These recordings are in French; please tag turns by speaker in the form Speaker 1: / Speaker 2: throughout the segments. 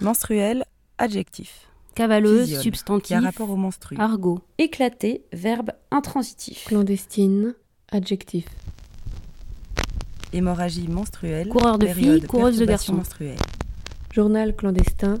Speaker 1: Menstruel, adjectif.
Speaker 2: Cavaleuse,
Speaker 1: Physiole,
Speaker 2: substantif.
Speaker 1: Qui a rapport au menstru.
Speaker 2: Argot.
Speaker 3: Éclaté, verbe intransitif.
Speaker 4: Clandestine, adjectif.
Speaker 1: Hémorragie menstruelle.
Speaker 2: Coureur de filles, coureuse de garçons.
Speaker 4: Journal clandestin,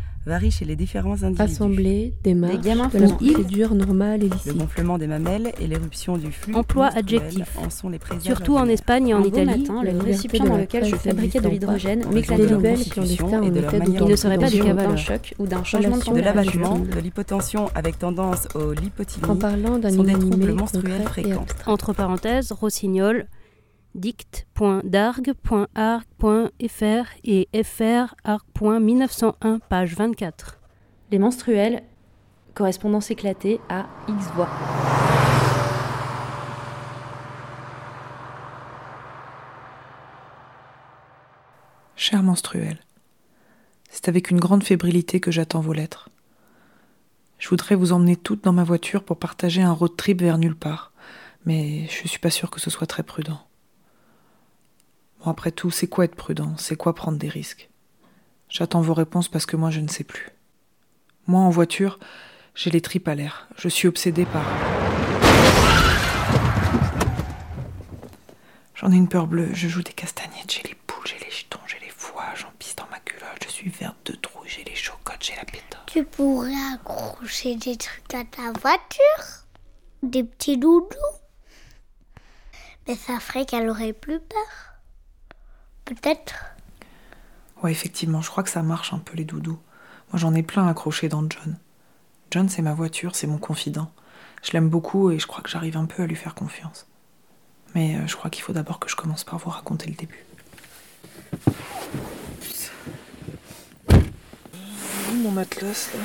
Speaker 1: varie chez les différents individus.
Speaker 4: assemblée, démarche,
Speaker 3: gamins
Speaker 4: de la procédure normale et
Speaker 1: Le gonflement des mamelles et l'éruption du flux
Speaker 2: Emploi adjectif.
Speaker 1: en sont les
Speaker 2: Surtout en. Espagne et en
Speaker 3: beau
Speaker 2: Italie.
Speaker 3: matin, le récipient dans
Speaker 4: la
Speaker 3: lequel je fabriquais de l'hydrogène m'éclatait
Speaker 1: Les
Speaker 3: de
Speaker 1: constitution et
Speaker 4: en
Speaker 1: de leur manière
Speaker 2: Il ne serait pas du cavale.
Speaker 3: d'un choc ou d'un changement de
Speaker 1: de
Speaker 4: de
Speaker 3: température.
Speaker 1: l'abattement, de l'hypotension avec tendance au lipotylie,
Speaker 4: En parlant d'un
Speaker 1: sont des troubles menstruels fréquents.
Speaker 2: Entre parenthèses, rossignol, dict.darg.arc.fr et frarc.1901, page 24.
Speaker 3: Les menstruels, correspondance éclatée à X voix.
Speaker 5: Cher menstruel, c'est avec une grande fébrilité que j'attends vos lettres. Je voudrais vous emmener toutes dans ma voiture pour partager un road trip vers nulle part, mais je suis pas sûr que ce soit très prudent. Bon, après tout, c'est quoi être prudent? C'est quoi prendre des risques? J'attends vos réponses parce que moi je ne sais plus. Moi en voiture, j'ai les tripes à l'air. Je suis obsédée par. J'en ai une peur bleue, je joue des castagnettes, j'ai les poules, j'ai les jetons, j'ai les foies, j'en pisse dans ma culotte, je suis verte de trous, j'ai les chocottes, j'ai la pétanque.
Speaker 6: Tu pourrais accrocher des trucs à ta voiture? Des petits doudous? Mais ça ferait qu'elle aurait plus peur. Peut-être?
Speaker 5: Ouais, effectivement, je crois que ça marche un peu les doudous. Moi j'en ai plein accrochés dans John. John c'est ma voiture, c'est mon confident. Je l'aime beaucoup et je crois que j'arrive un peu à lui faire confiance. Mais euh, je crois qu'il faut d'abord que je commence par vous raconter le début. Mon atlas là.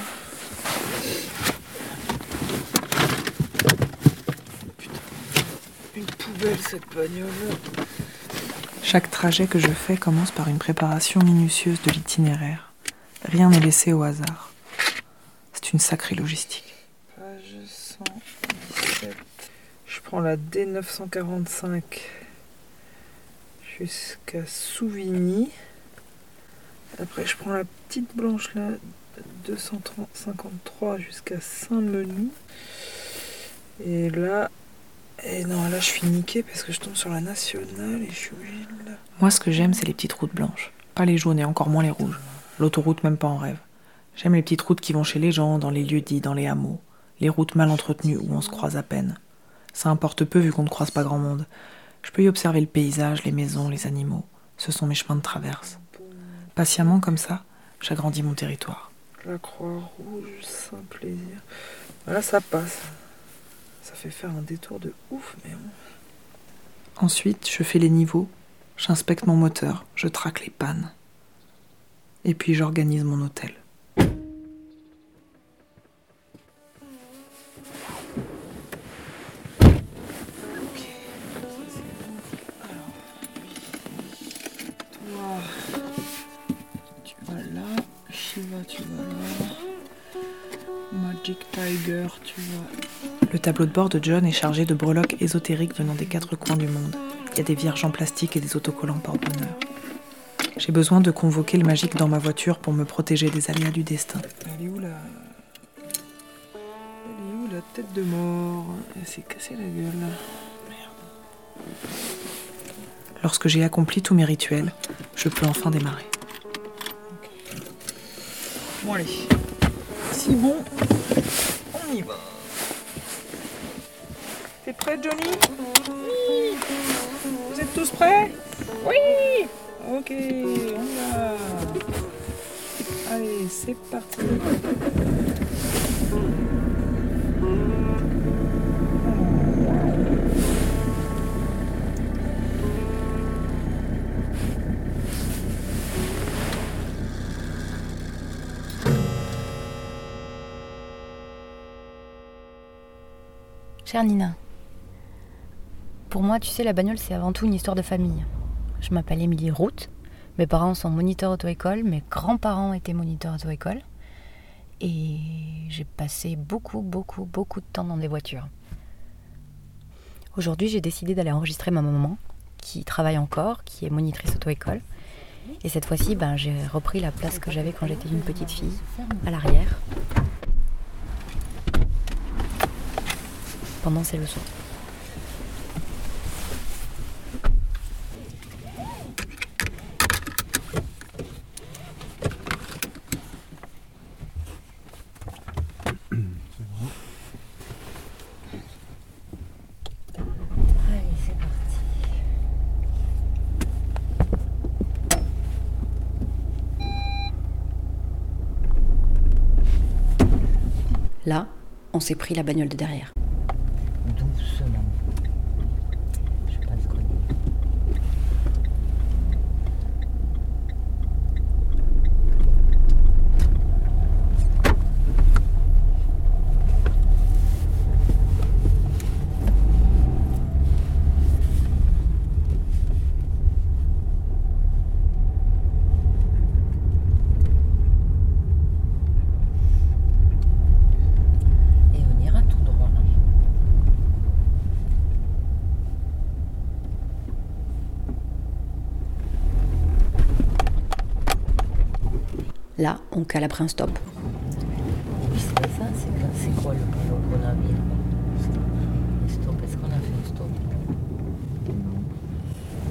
Speaker 5: Putain, une poubelle cette bagnole. Chaque trajet que je fais commence par une préparation minutieuse de l'itinéraire. Rien n'est laissé au hasard. C'est une sacrée logistique. Page 117. Je prends la D945 jusqu'à Souvigny. Après, je prends la petite blanche là, 253 jusqu'à Saint-Menou. Et là, et non, là je suis niquée parce que je tombe sur la nationale et je suis Moi, ce que j'aime, c'est les petites routes blanches. Pas les jaunes et encore moins les rouges. L'autoroute, même pas en rêve. J'aime les petites routes qui vont chez les gens, dans les lieux dits, dans les hameaux. Les routes mal entretenues où on se croise à peine. Ça importe peu vu qu'on ne croise pas grand monde. Je peux y observer le paysage, les maisons, les animaux. Ce sont mes chemins de traverse. Patiemment, comme ça, j'agrandis mon territoire. La croix rouge, saint plaisir. Voilà, ça passe. Ça fait faire un détour de ouf, mais bon. Ensuite, je fais les niveaux, j'inspecte mon moteur, je traque les pannes. Et puis j'organise mon hôtel. Tableau de bord de John est chargé de breloques ésotériques venant des quatre coins du monde. Il y a des vierges en plastique et des autocollants porte-bonheur. J'ai besoin de convoquer le magique dans ma voiture pour me protéger des aléas du destin. Elle est où la. Elle est où la tête de mort? Elle s'est cassée la gueule. Merde. Lorsque j'ai accompli tous mes rituels, je peux enfin démarrer. Bon allez. Si bon, on y va. Prêt Johnny Oui. Vous êtes tous prêts Oui. Ok, on va. Allez, c'est parti.
Speaker 7: Chère Nina, pour moi, tu sais, la bagnole, c'est avant tout une histoire de famille. Je m'appelle Émilie Route,
Speaker 8: Mes parents sont moniteurs auto-école, mes grands-parents étaient moniteurs auto-école. Et j'ai passé beaucoup, beaucoup, beaucoup de temps dans des voitures. Aujourd'hui, j'ai décidé d'aller enregistrer ma maman, qui travaille encore, qui est monitrice auto-école. Et cette fois-ci, ben, j'ai repris la place que j'avais quand j'étais une petite fille, à l'arrière, pendant ses leçons. Allez, c'est parti.
Speaker 9: Là, on s'est pris la bagnole de derrière.
Speaker 8: Doucement. Je pense qu'on est. Et on ira tout droit. là.
Speaker 9: Là, on cale après un stop.
Speaker 8: C'est quoi, le panneau qu'on a mis stop, est-ce qu'on a fait un stop?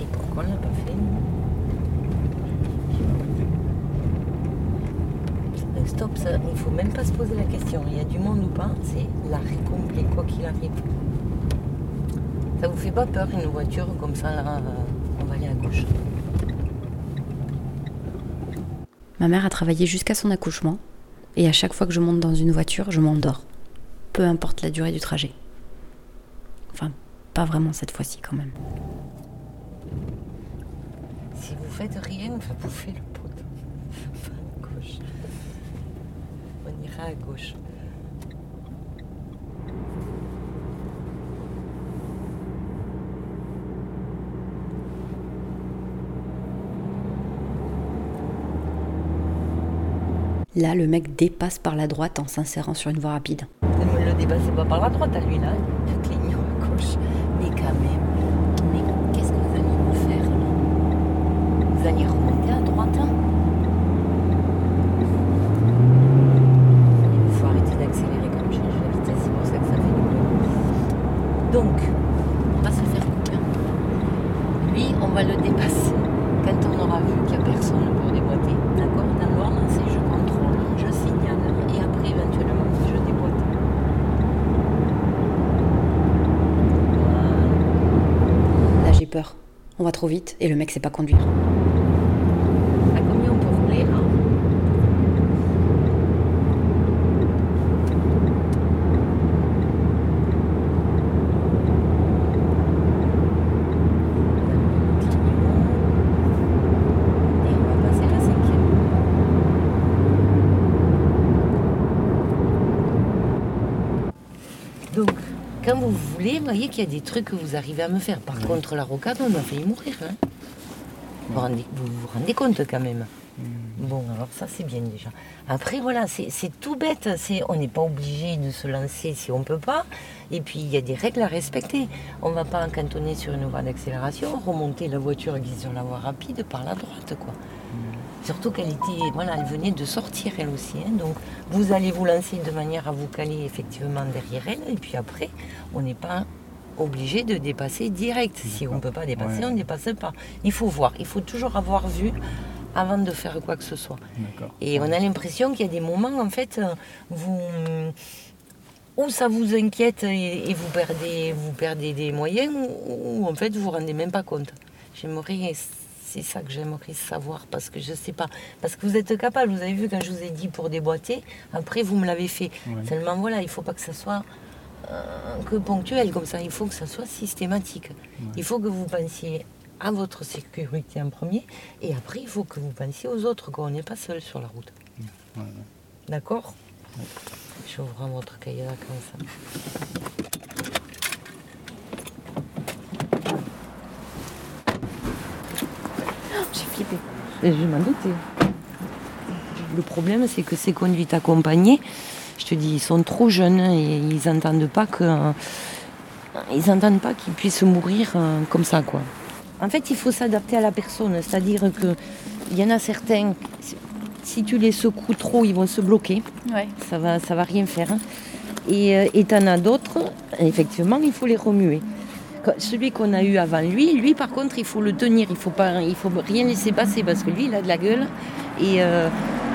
Speaker 8: Et pourquoi on l'a pas fait? Un stop, il faut même pas se poser la question. Il y a du monde ou pas, c'est l'arrêt complet, quoi qu'il arrive. Ça vous fait pas peur une voiture comme ça là euh, On va aller à gauche?
Speaker 9: Ma mère a travaillé jusqu'à son accouchement, et à chaque fois que je monte dans une voiture, je m'endors. Peu importe la durée du trajet. Enfin, pas vraiment cette fois-ci quand même.
Speaker 8: Si vous faites rien, on va bouffer le pot. On ira à gauche.
Speaker 9: Là, le mec dépasse par la droite en s'insérant sur une voie rapide.
Speaker 8: Ne le pas par la droite à lui là. Il cligne à gauche. Mais quand même. Mais qu'est-ce que vous allez nous faire là Vous allez remonter à droite hein Il faut arrêter d'accélérer comme je change la vitesse, c'est pour ça que ça fait du bruit. Donc, on va se faire couper. Lui, on va le dépasser quand on aura vu qu'il n'y a personne pour déboîter. D'accord Dans l'ordre, c'est je contrôle, je signale et après éventuellement je déboîte. Voilà.
Speaker 9: Là, j'ai peur. On va trop vite et le mec sait pas conduire.
Speaker 8: À combien on peut rouler là Et on va passer la cinquième. Donc, quand vous voyez qu'il y a des trucs que vous arrivez à me faire. Par contre, la rocade, on a failli mourir. hein. Vous vous rendez, vous vous rendez compte quand même Bon, alors ça c'est bien déjà. Après voilà, c'est tout bête. C'est on n'est pas obligé de se lancer si on peut pas. Et puis il y a des règles à respecter. On va pas cantonner sur une voie d'accélération, remonter la voiture qui est sur la voie rapide par la droite, quoi. Surtout qu'elle était, voilà, elle venait de sortir elle aussi. hein. donc vous allez vous lancer de manière à vous caler effectivement derrière elle. Et puis après, on n'est pas obligé de dépasser direct. Si on ne peut pas dépasser,
Speaker 10: Ouais.
Speaker 8: on ne dépasse pas. Il faut voir. Il faut toujours avoir vu avant de faire quoi que ce soit. Et on a l'impression qu'il y a des moments, en fait, vous, où ça vous inquiète et, et vous, perdez, vous perdez des moyens, ou, en fait vous vous rendez même pas compte. J'aimerais, c'est ça que j'aimerais savoir, parce que je sais pas. Parce que vous êtes capable, vous avez vu quand je vous ai dit pour déboîter, après vous me l'avez fait. Seulement voilà, il faut pas que ça soit euh, que ponctuel comme ça, il faut que ça soit systématique. Il faut que vous pensiez à votre sécurité en premier, et après il faut que vous pensiez aux autres, qu'on n'est pas seul sur la route.
Speaker 10: Ouais, ouais.
Speaker 8: D'accord? J'ouvre votre cahier de vacances.
Speaker 9: J'ai flippé.
Speaker 8: Et je m'en doutais. Le problème, c'est que ces conduites accompagnées, je te dis, ils sont trop jeunes et ils n'entendent pas que. Ils n'entendent pas qu'ils puissent mourir euh, comme ça, quoi. En fait, il faut s'adapter à la personne. C'est-à-dire que il y en a certains, si tu les secoues trop, ils vont se bloquer. Ça va, ça va rien faire. Et euh, et t'en as d'autres, effectivement, il faut les remuer. Celui qu'on a eu avant lui, lui par contre, il faut le tenir, il faut pas, il faut rien laisser passer parce que lui, il a de la gueule et euh,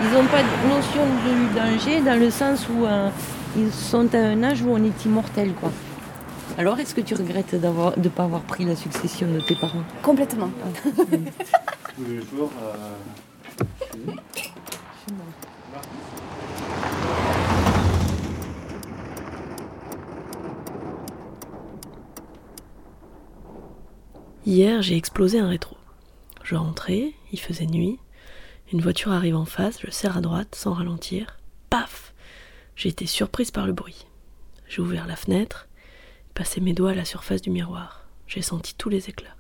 Speaker 8: ils n'ont pas de notion du danger dans le sens où euh, ils sont à un âge où on est immortel, quoi. Alors, est-ce que tu regrettes d'avoir, de ne pas avoir pris la succession de tes parents?
Speaker 7: Complètement.
Speaker 11: Tous les jours. euh,
Speaker 12: Hier, j'ai explosé un rétro. Je rentrais, il faisait nuit. Une voiture arrive en face, je serre à droite sans ralentir. Paf J'ai été surprise par le bruit. J'ai ouvert la fenêtre, passé mes doigts à la surface du miroir. J'ai senti tous les éclats.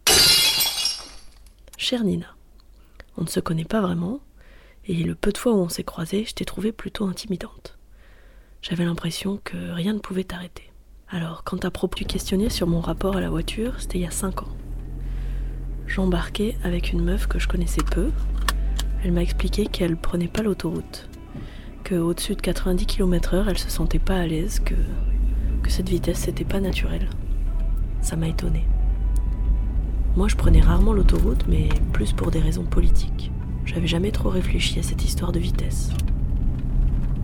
Speaker 12: Chère Nina, on ne se connaît pas vraiment, et le peu de fois où on s'est croisés, je t'ai trouvée plutôt intimidante. J'avais l'impression que rien ne pouvait t'arrêter. Alors, quand à propos du questionnaire sur mon rapport à la voiture, c'était il y a cinq ans. J'embarquais avec une meuf que je connaissais peu. Elle m'a expliqué qu'elle prenait pas l'autoroute, que au-dessus de 90 km/h, elle se sentait pas à l'aise, que, que cette vitesse c'était pas naturel. Ça m'a étonnée. Moi, je prenais rarement l'autoroute, mais plus pour des raisons politiques. J'avais jamais trop réfléchi à cette histoire de vitesse.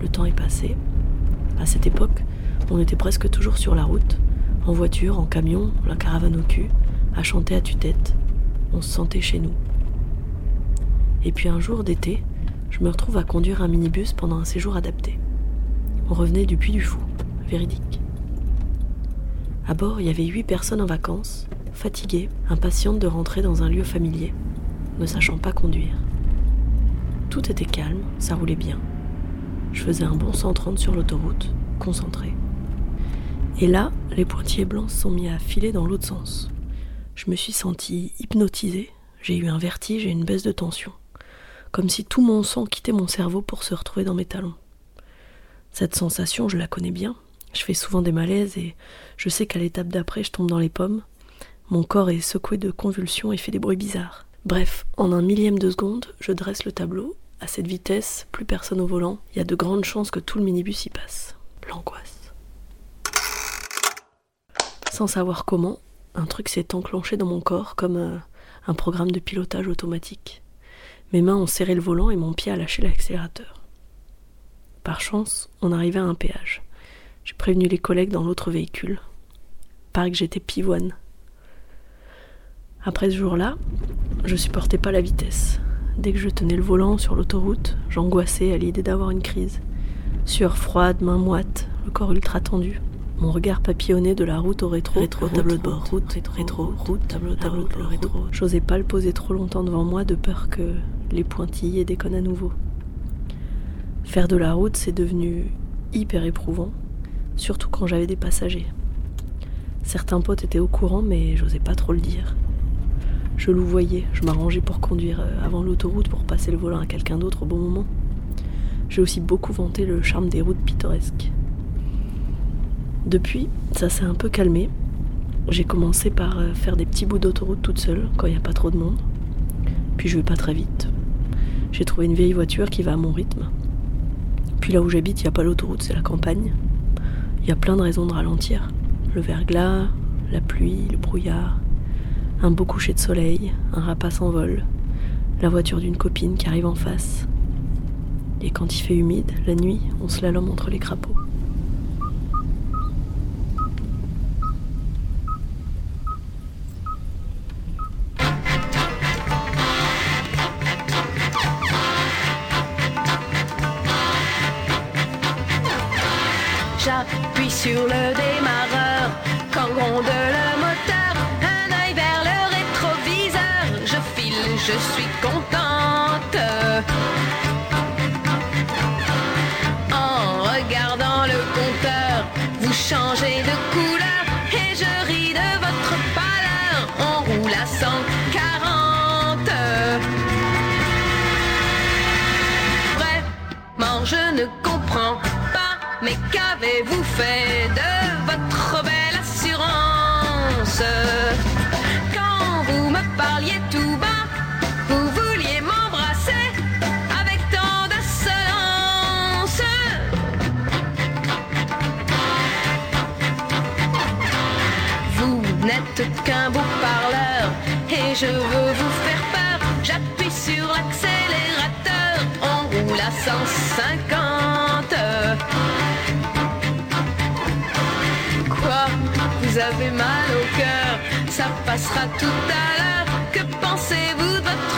Speaker 12: Le temps est passé. À cette époque, on était presque toujours sur la route, en voiture, en camion, la caravane au cul, à chanter à tue-tête. On se sentait chez nous. Et puis un jour d'été, je me retrouve à conduire un minibus pendant un séjour adapté. On revenait du Puy du Fou, véridique. À bord, il y avait huit personnes en vacances, fatiguées, impatientes de rentrer dans un lieu familier, ne sachant pas conduire. Tout était calme, ça roulait bien. Je faisais un bon 130 sur l'autoroute, concentré. Et là, les pointillés blancs se sont mis à filer dans l'autre sens. Je me suis sentie hypnotisée, j'ai eu un vertige et une baisse de tension, comme si tout mon sang quittait mon cerveau pour se retrouver dans mes talons. Cette sensation, je la connais bien, je fais souvent des malaises et je sais qu'à l'étape d'après, je tombe dans les pommes, mon corps est secoué de convulsions et fait des bruits bizarres. Bref, en un millième de seconde, je dresse le tableau. À cette vitesse, plus personne au volant, il y a de grandes chances que tout le minibus y passe. L'angoisse. Sans savoir comment, un truc s'est enclenché dans mon corps comme euh, un programme de pilotage automatique. Mes mains ont serré le volant et mon pied a lâché l'accélérateur. Par chance, on arrivait à un péage. J'ai prévenu les collègues dans l'autre véhicule. Paraît que j'étais pivoine. Après ce jour-là, je supportais pas la vitesse. Dès que je tenais le volant sur l'autoroute, j'angoissais à l'idée d'avoir une crise. Sueur froide, main moite, le corps ultra tendu. Mon regard papillonné de la route au rétro, rétro, tableau de bord, route, rétro, rétro, route, tableau, tableau, de bord, rétro. J'osais pas le poser trop longtemps devant moi de peur que les pointillés déconnent à nouveau. Faire de la route, c'est devenu hyper éprouvant, surtout quand j'avais des passagers. Certains potes étaient au courant, mais j'osais pas trop le dire. Je louvoyais, je m'arrangeais pour conduire euh, avant l'autoroute pour passer le volant à quelqu'un d'autre au bon moment. J'ai aussi beaucoup vanté le charme des routes pittoresques. Depuis, ça s'est un peu calmé. J'ai commencé par euh, faire des petits bouts d'autoroute toute seule quand il n'y a pas trop de monde. Puis je vais pas très vite. J'ai trouvé une vieille voiture qui va à mon rythme. Puis là où j'habite, il n'y a pas l'autoroute, c'est la campagne. Il y a plein de raisons de ralentir. Le verglas, la pluie, le brouillard, un beau coucher de soleil, un rapace en vol, la voiture d'une copine qui arrive en face. Et quand il fait humide, la nuit, on slalom entre les crapauds.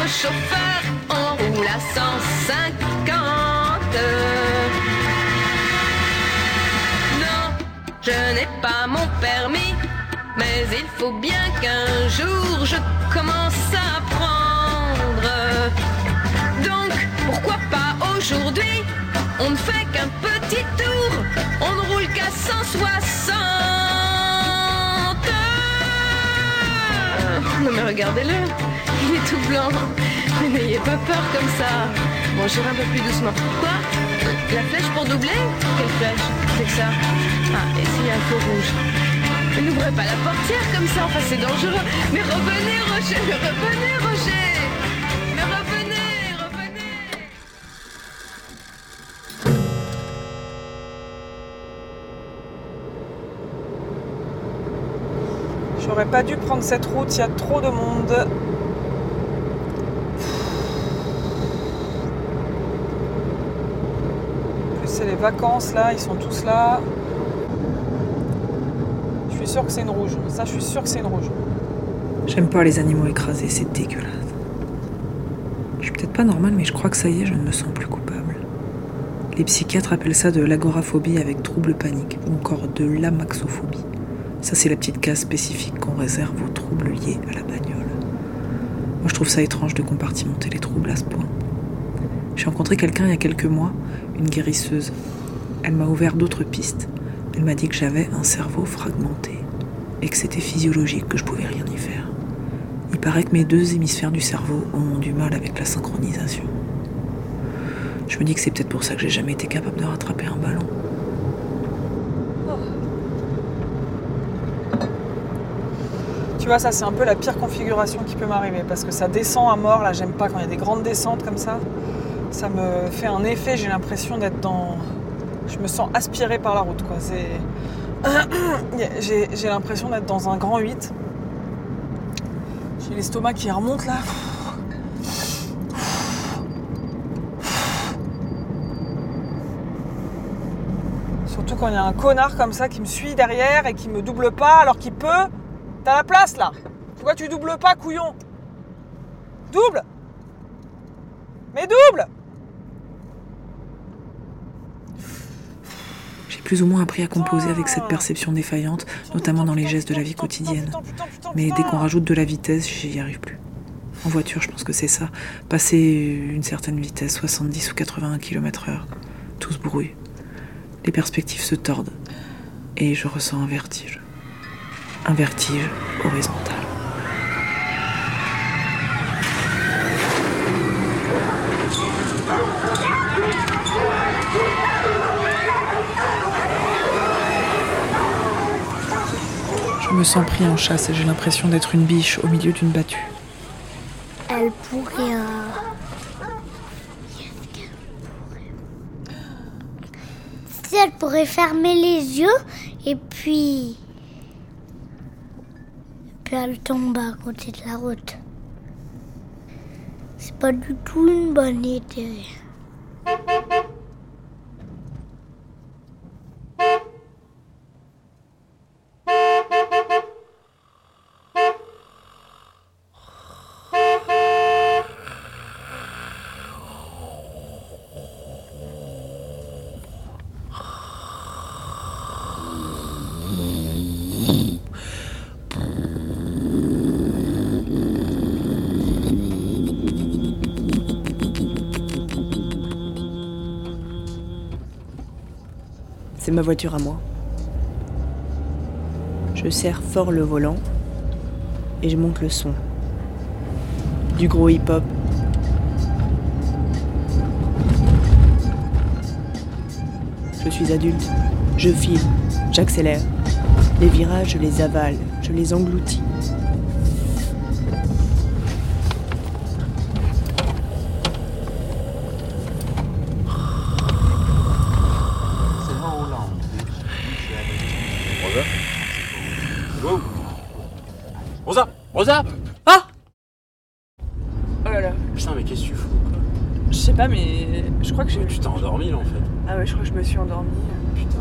Speaker 13: Chauffeur On roule à 150. Non, je n'ai pas mon permis. Mais il faut bien qu'un jour je commence à apprendre. Donc, pourquoi pas aujourd'hui On ne fait qu'un petit tour, on ne roule qu'à 160. Non mais regardez-le, il est tout blanc. Mais n'ayez pas peur comme ça. Bon, j'irai un peu plus doucement. Quoi? La flèche pour doubler? Quelle flèche? C'est que ça Ah, et s'il y a un feu rouge? N'ouvrez pas la portière comme ça, enfin c'est dangereux. Mais revenez Roger, mais revenez Roger Mais revenez, revenez
Speaker 5: J'aurais pas dû prendre cette route, il y a trop de monde. En plus, c'est vacances là, ils sont tous là. Je suis sûre que c'est une rouge. Ça, je suis sûre que c'est une rouge. J'aime pas les animaux écrasés, c'est dégueulasse. Je suis peut-être pas normale, mais je crois que ça y est, je ne me sens plus coupable. Les psychiatres appellent ça de l'agoraphobie avec trouble panique, ou encore de l'amaxophobie. Ça, c'est la petite case spécifique qu'on réserve aux troubles liés à la bagnole. Moi, je trouve ça étrange de compartimenter les troubles à ce point. J'ai rencontré quelqu'un il y a quelques mois, une guérisseuse. Elle m'a ouvert d'autres pistes. Elle m'a dit que j'avais un cerveau fragmenté et que c'était physiologique, que je pouvais rien y faire. Il paraît que mes deux hémisphères du cerveau ont du mal avec la synchronisation. Je me dis que c'est peut-être pour ça que j'ai jamais été capable de rattraper un ballon. Tu vois, ça c'est un peu la pire configuration qui peut m'arriver parce que ça descend à mort. Là, j'aime pas quand il y a des grandes descentes comme ça. Ça me fait un effet. J'ai l'impression d'être dans. Je me sens aspirée par la route, quoi. J'ai l'impression d'être dans un grand 8. J'ai l'estomac qui remonte là. Surtout quand il y a un connard comme ça qui me suit derrière et qui me double pas alors qu'il peut. T'as la place là Pourquoi tu doubles pas, couillon Double Mais double plus ou moins appris à composer avec cette perception défaillante, notamment dans les gestes de la vie quotidienne. Mais dès qu'on rajoute de la vitesse, j'y arrive plus. En voiture, je pense que c'est ça. Passer une certaine vitesse, 70 ou 81 km/h, tout se brouille. Les perspectives se tordent. Et je ressens un vertige. Un vertige horizontal. Je me sens pris en chasse et j'ai l'impression d'être une biche au milieu d'une battue.
Speaker 14: Elle pourrait. euh, Si elle pourrait fermer les yeux et puis. Puis elle tombe à côté de la route. C'est pas du tout une bonne idée.
Speaker 15: C'est ma voiture à moi. Je serre fort le volant et je monte le son. Du gros hip-hop. Je suis adulte. Je file. J'accélère. Les virages, je les avale. Je les engloutis.
Speaker 5: Crois que j'ai.
Speaker 10: Tu t'es endormi là en fait.
Speaker 5: Ah ouais, je crois que je me suis endormie.
Speaker 10: Putain.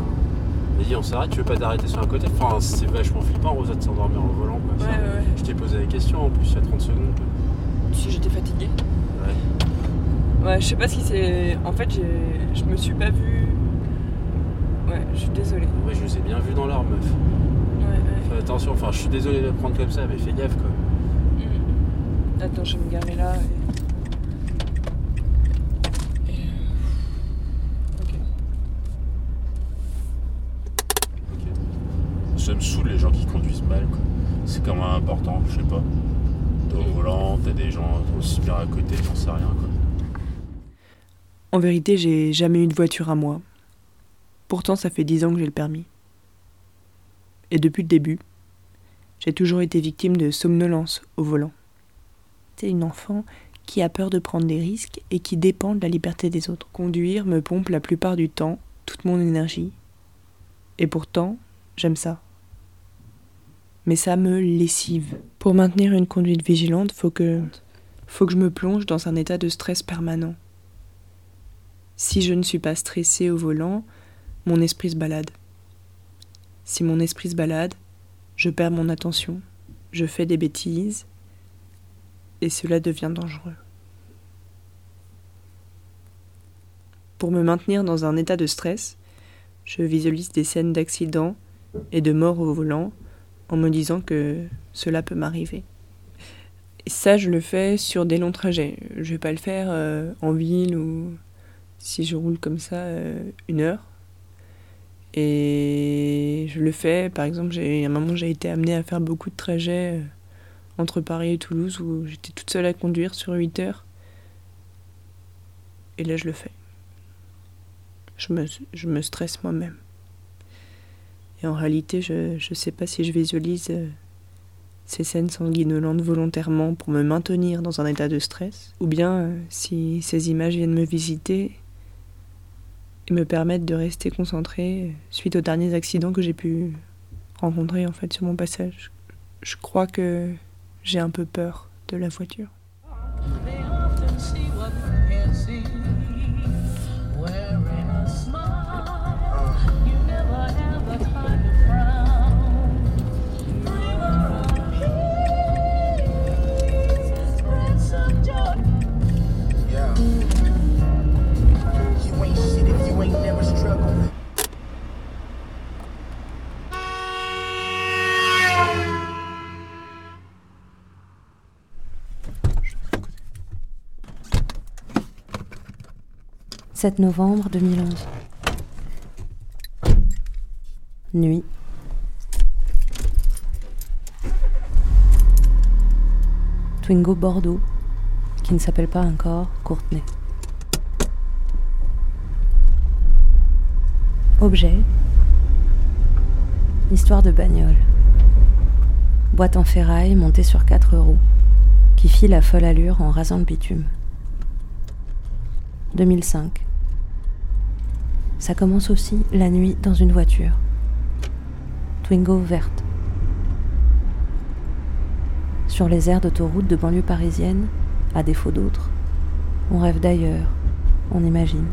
Speaker 10: Mais dis, on s'arrête, tu veux pas t'arrêter sur un côté? Enfin, c'est vachement flippant, Rosa, de s'endormir au volant quoi.
Speaker 5: Ouais, ouais, ouais.
Speaker 10: Je t'ai posé la question en plus il y a 30 secondes.
Speaker 5: Si j'étais fatiguée.
Speaker 10: Ouais.
Speaker 5: Ouais, je sais pas ce qui s'est. En fait, j'ai... je me suis pas vue. Ouais, je suis désolée.
Speaker 10: Ouais, je les ai bien vus dans l'or, meuf.
Speaker 5: Ouais, ouais.
Speaker 10: Fais attention, enfin, je suis désolé de le prendre comme ça, mais fais gaffe quoi.
Speaker 5: Mm. Attends, je vais me garer là. Et... et, euh, Ok.
Speaker 10: Ça me saoule les gens qui conduisent mal, quoi. C'est quand même important, je sais pas. T'es au volant, t'as des gens aussi bien à côté, j'en sais rien, quoi.
Speaker 15: En vérité, j'ai jamais eu de voiture à moi. Pourtant, ça fait dix ans que j'ai le permis. Et depuis le début, j'ai toujours été victime de somnolence au volant. C'est une enfant qui a peur de prendre des risques et qui dépend de la liberté des autres. Conduire me pompe la plupart du temps toute mon énergie. Et pourtant, j'aime ça. Mais ça me lessive. Pour maintenir une conduite vigilante, faut que faut que je me plonge dans un état de stress permanent. Si je ne suis pas stressée au volant, mon esprit se balade. Si mon esprit se balade, je perds mon attention, je fais des bêtises, et cela devient dangereux. Pour me maintenir dans un état de stress, je visualise des scènes d'accidents et de morts au volant en me disant que cela peut m'arriver. Et ça, je le fais sur des longs trajets. Je vais pas le faire euh, en ville ou si je roule comme ça euh, une heure. Et je le fais, par exemple, j'ai, à un moment, j'ai été amenée à faire beaucoup de trajets euh, entre Paris et Toulouse où j'étais toute seule à conduire sur 8 heures. Et là, je le fais. Je me, je me stresse moi-même. Et en réalité, je ne sais pas si je visualise euh, ces scènes sanguinolentes volontairement pour me maintenir dans un état de stress, ou bien euh, si ces images viennent me visiter et me permettent de rester concentré suite aux derniers accidents que j'ai pu rencontrer en fait sur mon passage. Je crois que j'ai un peu peur de la voiture.
Speaker 9: 7 novembre 2011. Nuit. Twingo Bordeaux, qui ne s'appelle pas encore Courtenay. Objet. Histoire de bagnole. Boîte en ferraille montée sur quatre roues, qui file à folle allure en rasant le bitume. 2005. Ça commence aussi la nuit dans une voiture. Twingo verte. Sur les aires d'autoroute de banlieue parisienne, à défaut d'autres, on rêve d'ailleurs, on imagine.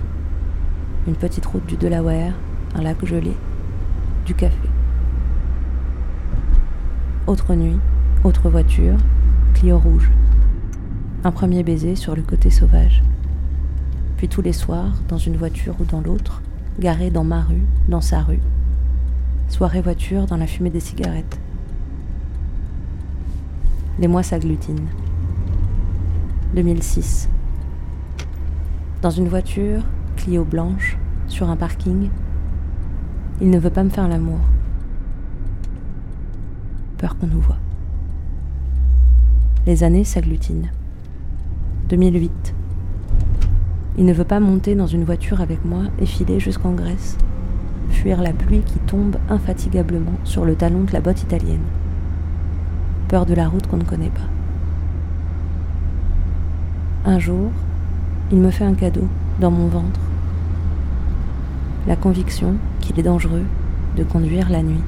Speaker 9: Une petite route du Delaware, un lac gelé, du café. Autre nuit, autre voiture, Clio rouge. Un premier baiser sur le côté sauvage. Puis tous les soirs, dans une voiture ou dans l'autre, garée dans ma rue, dans sa rue. Soirée voiture dans la fumée des cigarettes. Les mois s'agglutinent. 2006. Dans une voiture, Clio blanche, sur un parking, il ne veut pas me faire l'amour. Peur qu'on nous voit. Les années s'agglutinent. 2008. Il ne veut pas monter dans une voiture avec moi et filer jusqu'en Grèce fuir la pluie qui tombe infatigablement sur le talon de la botte italienne. Peur de la route qu'on ne connaît pas. Un jour, il me fait un cadeau dans mon ventre. La conviction qu'il est dangereux de conduire la nuit,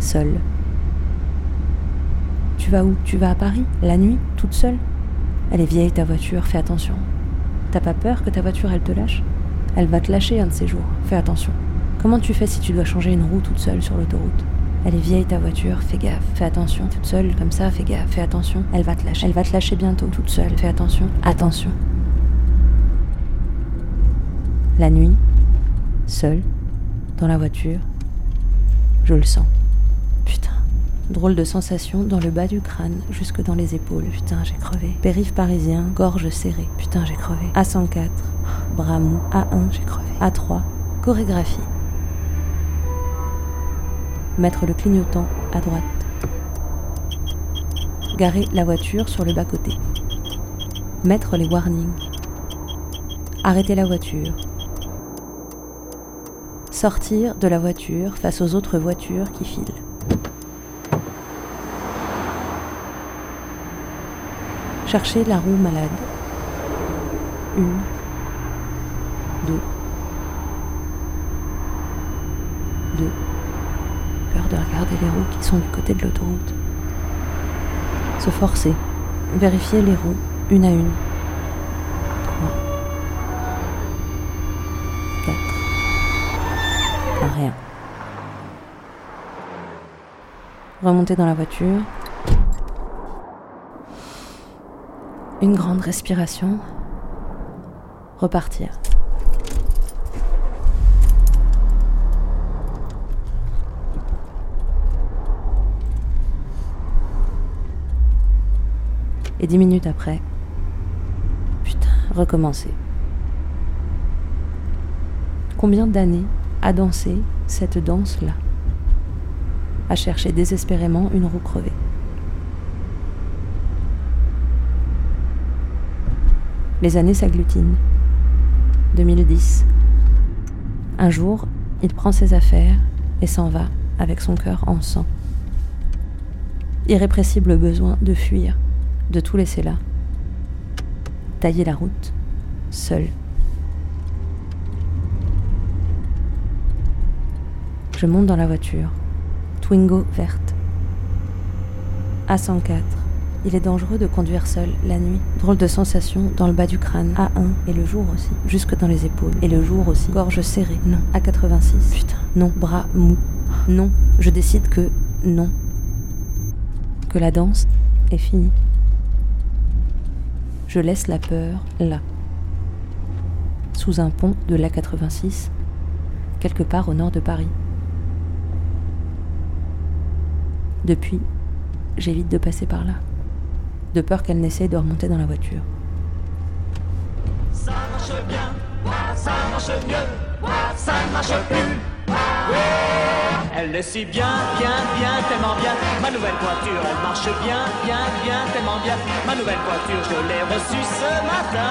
Speaker 9: seul. Tu vas où? Tu vas à Paris La nuit, toute seule? Elle est vieille ta voiture, fais attention. T'as pas peur que ta voiture elle te lâche? Elle va te lâcher un de ces jours, fais attention. Comment tu fais si tu dois changer une roue toute seule sur l'autoroute? Elle est vieille ta voiture, fais gaffe, fais attention, toute seule comme ça, fais gaffe, fais attention. Elle va te lâcher, elle va te lâcher bientôt, toute seule, fais attention, attention. La nuit, seule, dans la voiture, je le sens. Drôle de sensation dans le bas du crâne, jusque dans les épaules. Putain, j'ai crevé. Périph' parisien, gorge serrée. Putain, j'ai crevé. A104, bras mou. A1, j'ai crevé. A3, chorégraphie. Mettre le clignotant à droite. Garer la voiture sur le bas-côté. Mettre les warnings. Arrêter la voiture. Sortir de la voiture face aux autres voitures qui filent. Chercher la roue malade. Une. Deux. Deux. Peur de regarder les roues qui sont du côté de l'autoroute. Se forcer. Vérifier les roues, une à une. Trois. Quatre. Rien. Remonter dans la voiture. Une grande respiration. Repartir. Et dix minutes après, putain, recommencer. Combien d'années à danser cette danse-là? À chercher désespérément une roue crevée. Les années s'agglutinent. 2010. Un jour, il prend ses affaires et s'en va avec son cœur en sang. Irrépressible besoin de fuir, de tout laisser là. Tailler la route, seul. Je monte dans la voiture. Twingo verte. A104. Il est dangereux de conduire seul la nuit. Drôle de sensation dans le bas du crâne. A1 et le jour aussi. Jusque dans les épaules. Et le jour aussi. Gorge serrée. Non. A86. Putain. Non. Bras mou. Non. Je décide que non. Que la danse est finie. Je laisse la peur là. Sous un pont de l'A86. Quelque part au nord de Paris. Depuis, j'évite de passer par là de peur qu'elle n'essaye de remonter dans la voiture.
Speaker 16: Ça marche bien, ça marche mieux, ça marche plus. Elle est si bien, bien, bien, tellement bien. Ma nouvelle voiture, elle marche bien, bien, bien, tellement bien. Ma nouvelle voiture, je l'ai reçue ce matin.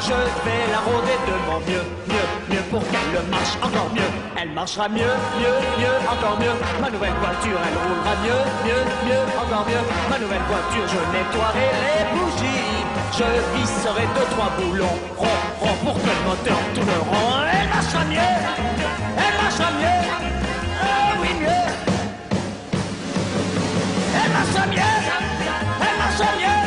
Speaker 16: Je vais la rôder de mon mieux, mieux pour qu'elle marche encore mieux. Elle marchera mieux, mieux, mieux, encore mieux. Ma nouvelle voiture, elle roulera mieux, mieux, mieux, encore mieux. Ma nouvelle voiture, je nettoierai les bougies. Je visserai deux, trois boulons, rond, rond, pour que le moteur tourne rond. Elle marchera mieux, elle marchera mieux. Ah oui, mieux. Elle marche mieux, elle marche mieux,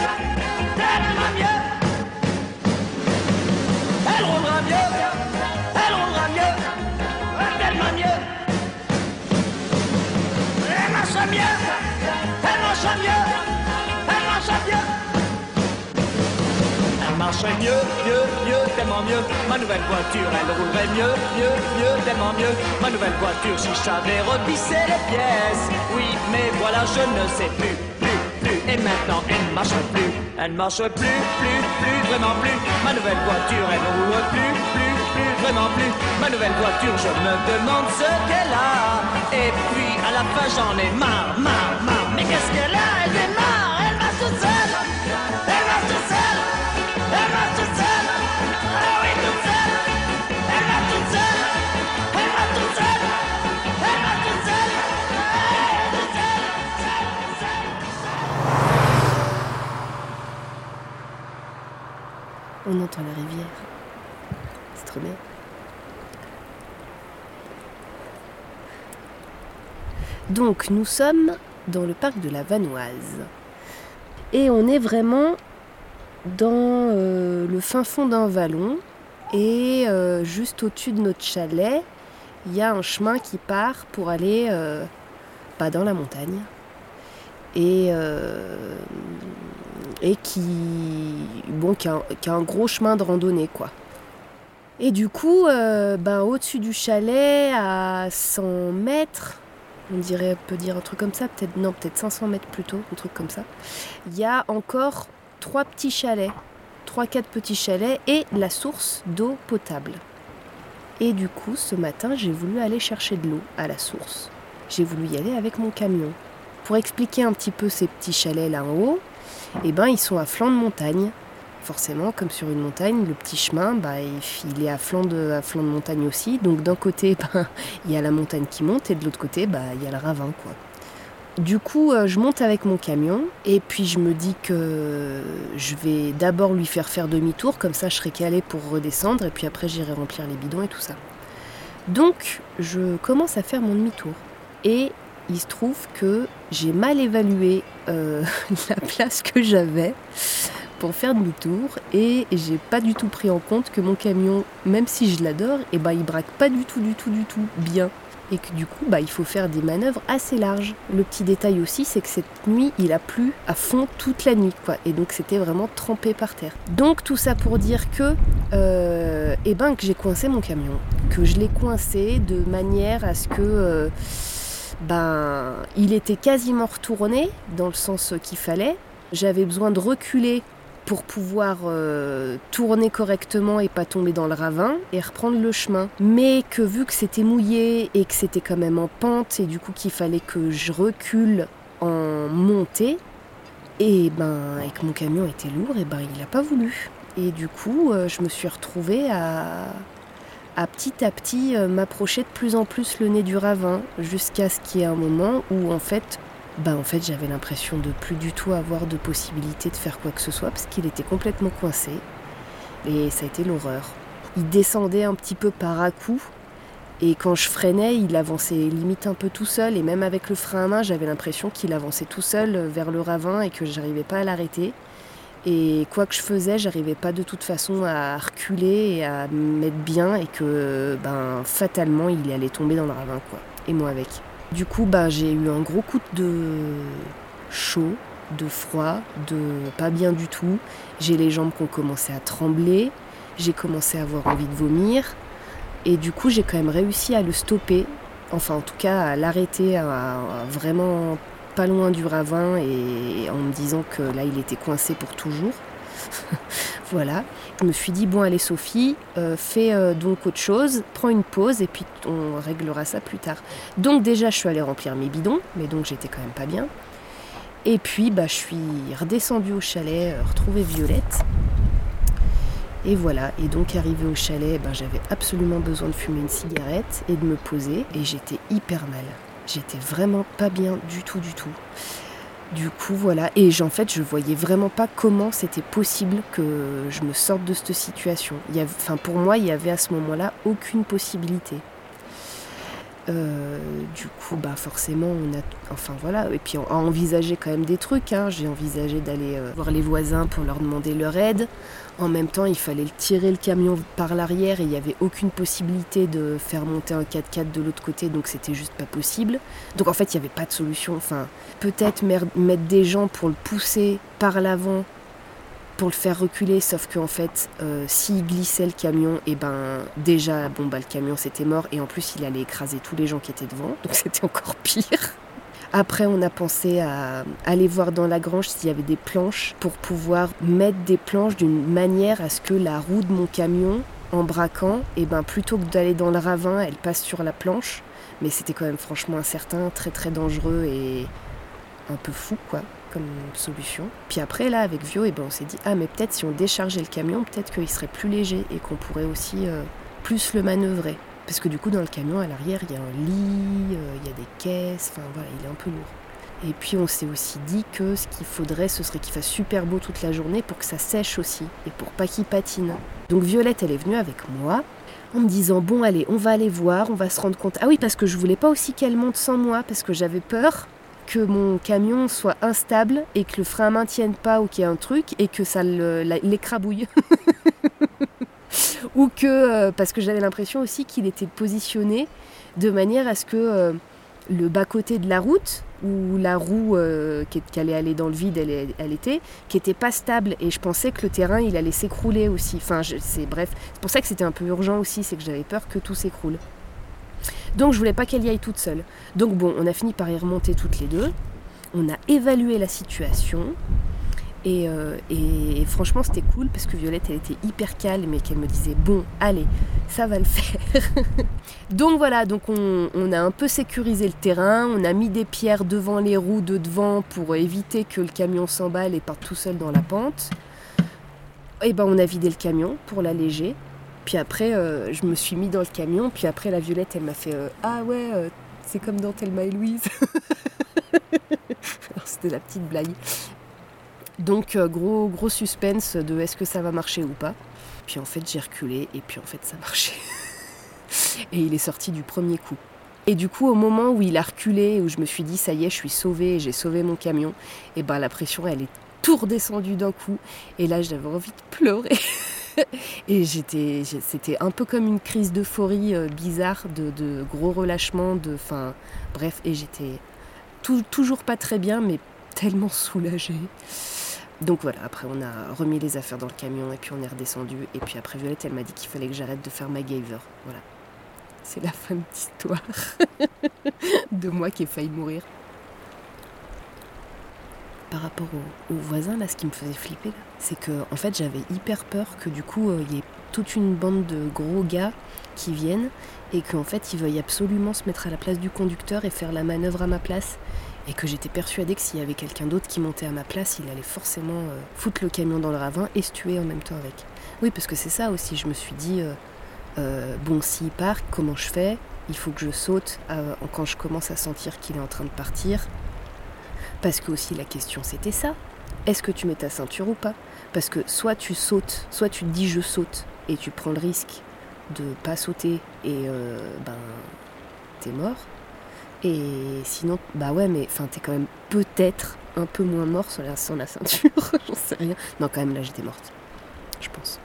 Speaker 16: marcherait mieux, mieux, mieux, tellement mieux. Ma nouvelle voiture, elle roulerait mieux, mieux, mieux, tellement mieux. Ma nouvelle voiture, si je savais repisser les pièces. Oui, mais voilà, je ne sais plus, plus, plus. Et maintenant, elle ne marche plus. Elle ne marche plus, plus, plus, vraiment plus. Ma nouvelle voiture, elle ne roule plus, plus, plus, vraiment plus. Ma nouvelle voiture, je me demande ce qu'elle a. Et puis, à la fin, j'en ai marre, marre, marre. Mais qu'est-ce qu'elle a
Speaker 17: On entend la rivière. C'est trop bien. Donc nous sommes dans le parc de la Vanoise. Et on est vraiment dans euh, le fin fond d'un vallon. Et euh, juste au-dessus de notre chalet, il y a un chemin qui part pour aller euh, pas dans la montagne. Et, et qui, bon, qui a, un gros chemin de randonnée, quoi. Et du coup, ben, au-dessus du chalet, à 100 mètres, on dirait, peut dire un truc comme ça, peut-être non, peut-être 500 mètres plutôt, un truc comme ça. Il y a encore trois petits chalets, trois quatre petits chalets et la source d'eau potable. Et du coup, ce matin, j'ai voulu aller chercher de l'eau à la source. J'ai voulu y aller avec mon camion. Pour expliquer un petit peu ces petits chalets là en haut, eh ben ils sont à flanc de montagne. Forcément, comme sur une montagne, le petit chemin, bah, il est à flanc de, à flanc de montagne aussi. Donc d'un côté, ben, il y a la montagne qui monte et de l'autre côté, bah, il y a le ravin. Du coup, euh, je monte avec mon camion et puis je me dis que je vais d'abord lui faire faire demi-tour, comme ça je serai calé pour redescendre et puis après j'irai remplir les bidons et tout ça. Donc, je commence à faire mon demi-tour et il se trouve que j'ai mal évalué euh, la place que j'avais pour faire demi-tour et j'ai pas du tout pris en compte que mon camion, même si je l'adore, et bah il braque pas du tout, du tout, du tout bien. Et que du coup, bah, il faut faire des manœuvres assez larges. Le petit détail aussi, c'est que cette nuit, il a plu à fond toute la nuit, quoi. Et donc, c'était vraiment trempé par terre. Donc, tout ça pour dire que, euh, eh ben, que j'ai coincé mon camion. Que je l'ai coincé de manière à ce que. Euh, ben, il était quasiment retourné dans le sens qu'il fallait. J'avais besoin de reculer pour pouvoir euh, tourner correctement et pas tomber dans le ravin et reprendre le chemin. Mais que vu que c'était mouillé et que c'était quand même en pente et du coup qu'il fallait que je recule en montée, et ben que mon camion était lourd, et ben il n'a pas voulu. Et du coup, euh, je me suis retrouvée à, à petit à petit euh, m'approcher de plus en plus le nez du ravin jusqu'à ce qu'il y ait un moment où en fait bah en fait j'avais l'impression de plus du tout avoir de possibilité de faire quoi que ce soit parce qu'il était complètement coincé et ça a été l'horreur. Il descendait un petit peu par à coup et quand je freinais il avançait limite un peu tout seul et même avec le frein à main j'avais l'impression qu'il avançait tout seul vers le ravin et que j'arrivais pas à l'arrêter. Et quoi que je faisais, j'arrivais pas de toute façon à reculer et à me mettre bien et que ben fatalement il allait tomber dans le ravin quoi. Et moi avec. Du coup, bah, j'ai eu un gros coup de chaud, de froid, de pas bien du tout. J'ai les jambes qui ont commencé à trembler. J'ai commencé à avoir envie de vomir. Et du coup, j'ai quand même réussi à le stopper. Enfin, en tout cas, à l'arrêter vraiment pas loin du ravin et en me disant que là, il était coincé pour toujours. voilà. Je me suis dit, bon, allez, Sophie, euh, fais euh, donc autre chose, prends une pause et puis on réglera ça plus tard. Donc, déjà, je suis allée remplir mes bidons, mais donc j'étais quand même pas bien. Et puis, bah, je suis redescendue au chalet, euh, Violette. Et voilà, et donc arrivé au chalet, bah, j'avais absolument besoin de fumer une cigarette et de me poser, et j'étais hyper mal. J'étais vraiment pas bien du tout, du tout. Du coup, voilà. Et en fait, je voyais vraiment pas comment c'était possible que je me sorte de cette situation. Enfin, pour moi, il y avait à ce moment-là aucune possibilité. Euh, du coup, bah forcément, on a, enfin voilà, et puis on a envisagé quand même des trucs. Hein. J'ai envisagé d'aller euh, voir les voisins pour leur demander leur aide. En même temps, il fallait tirer le camion par l'arrière et il n'y avait aucune possibilité de faire monter un 4x4 de l'autre côté, donc c'était juste pas possible. Donc en fait, il n'y avait pas de solution. Enfin, peut-être mettre des gens pour le pousser par l'avant pour le faire reculer, sauf qu'en fait, euh, s'il glissait le camion, et eh ben déjà, bon bah le camion c'était mort, et en plus il allait écraser tous les gens qui étaient devant, donc c'était encore pire. Après, on a pensé à aller voir dans la grange s'il y avait des planches pour pouvoir mettre des planches d'une manière à ce que la roue de mon camion, en braquant, eh ben plutôt que d'aller dans le ravin, elle passe sur la planche. Mais c'était quand même franchement incertain, très très dangereux et un peu fou quoi comme solution. Puis après, là, avec Vio, eh ben, on s'est dit, ah, mais peut-être si on déchargeait le camion, peut-être qu'il serait plus léger et qu'on pourrait aussi euh, plus le manœuvrer. Parce que du coup, dans le camion, à l'arrière, il y a un lit, euh, il y a des caisses, enfin voilà, il est un peu lourd. Et puis on s'est aussi dit que ce qu'il faudrait, ce serait qu'il fasse super beau toute la journée pour que ça sèche aussi et pour pas qu'il patine. Donc Violette, elle est venue avec moi en me disant bon allez, on va aller voir, on va se rendre compte. Ah oui, parce que je voulais pas aussi qu'elle monte sans moi parce que j'avais peur que mon camion soit instable et que le frein à main tienne pas ou qu'il y ait un truc et que ça l'écrabouille. ou que euh, parce que j'avais l'impression aussi qu'il était positionné de manière à ce que euh, le bas côté de la route où la roue euh, qui, allait aller dans le vide elle, était qui était pas stable. Et je pensais que le terrain il allait s'écrouler aussi. Enfin c'est bref. C'est pour ça que c'était un peu urgent aussi c'est que j'avais peur que tout s'écroule. Donc je voulais pas qu'elle y aille toute seule. Donc bon on a fini par y remonter toutes les deux. On a évalué la situation et, euh, et franchement, c'était cool parce que Violette, elle était hyper calme et qu'elle me disait Bon, allez, ça va le faire. donc voilà, donc on, a un peu sécurisé le terrain, on a mis des pierres devant les roues de devant pour éviter que le camion s'emballe et parte tout seul dans la pente. Et ben on a vidé le camion pour l'alléger. Puis après, euh, je me suis mis dans le camion. Puis après, la Violette, elle m'a fait euh, Ah ouais, c'est comme dans Thelma et Louise. C'était la petite blague. Donc euh, gros gros suspense de est-ce que ça va marcher ou pas. Puis en fait j'ai reculé et puis en fait ça marchait. et il est sorti du premier coup. Et du coup au moment où il a reculé, où je me suis dit ça y est je suis sauvée, j'ai sauvé mon camion, et ben la pression elle est tout redescendue d'un coup. Et là j'avais envie de pleurer. et j'étais, c'était un peu comme une crise d'euphorie euh, bizarre, de, de gros relâchement, de, enfin bref. Et j'étais tou- toujours pas très bien, mais tellement soulagée. Donc voilà, après on a remis les affaires dans le camion et puis on est redescendu. Et puis après Violette, elle m'a dit qu'il fallait que j'arrête de faire MacGyver. Voilà. C'est la fin de l'histoire de moi qui ai failli mourir. Par rapport au, au voisin, là, ce qui me faisait flipper, c'est que en fait j'avais hyper peur que du coup euh, il y ait toute une bande de gros gars qui viennent et qu'en fait ils veuillent absolument se mettre à la place du conducteur et faire la manœuvre à ma place et que j'étais persuadée que s'il y avait quelqu'un d'autre qui montait à ma place, il allait forcément euh, foutre le camion dans le ravin et se tuer en même temps avec. Oui, parce que c'est ça aussi, je me suis dit, euh, euh, bon, s'il part, comment je fais? Il faut que je saute quand je commence à sentir qu'il est en train de partir. Parce que aussi la question c'était ça. Est-ce que tu mets ta ceinture ou pas? Parce que soit tu sautes, soit tu te dis je saute et tu prends le risque de pas sauter et ben t'es mort. Et sinon, bah ouais, mais enfin, t'es quand même peut-être un peu moins mort sans la, sans la ceinture, j'en sais rien. Non, quand même, là, j'étais morte, je pense.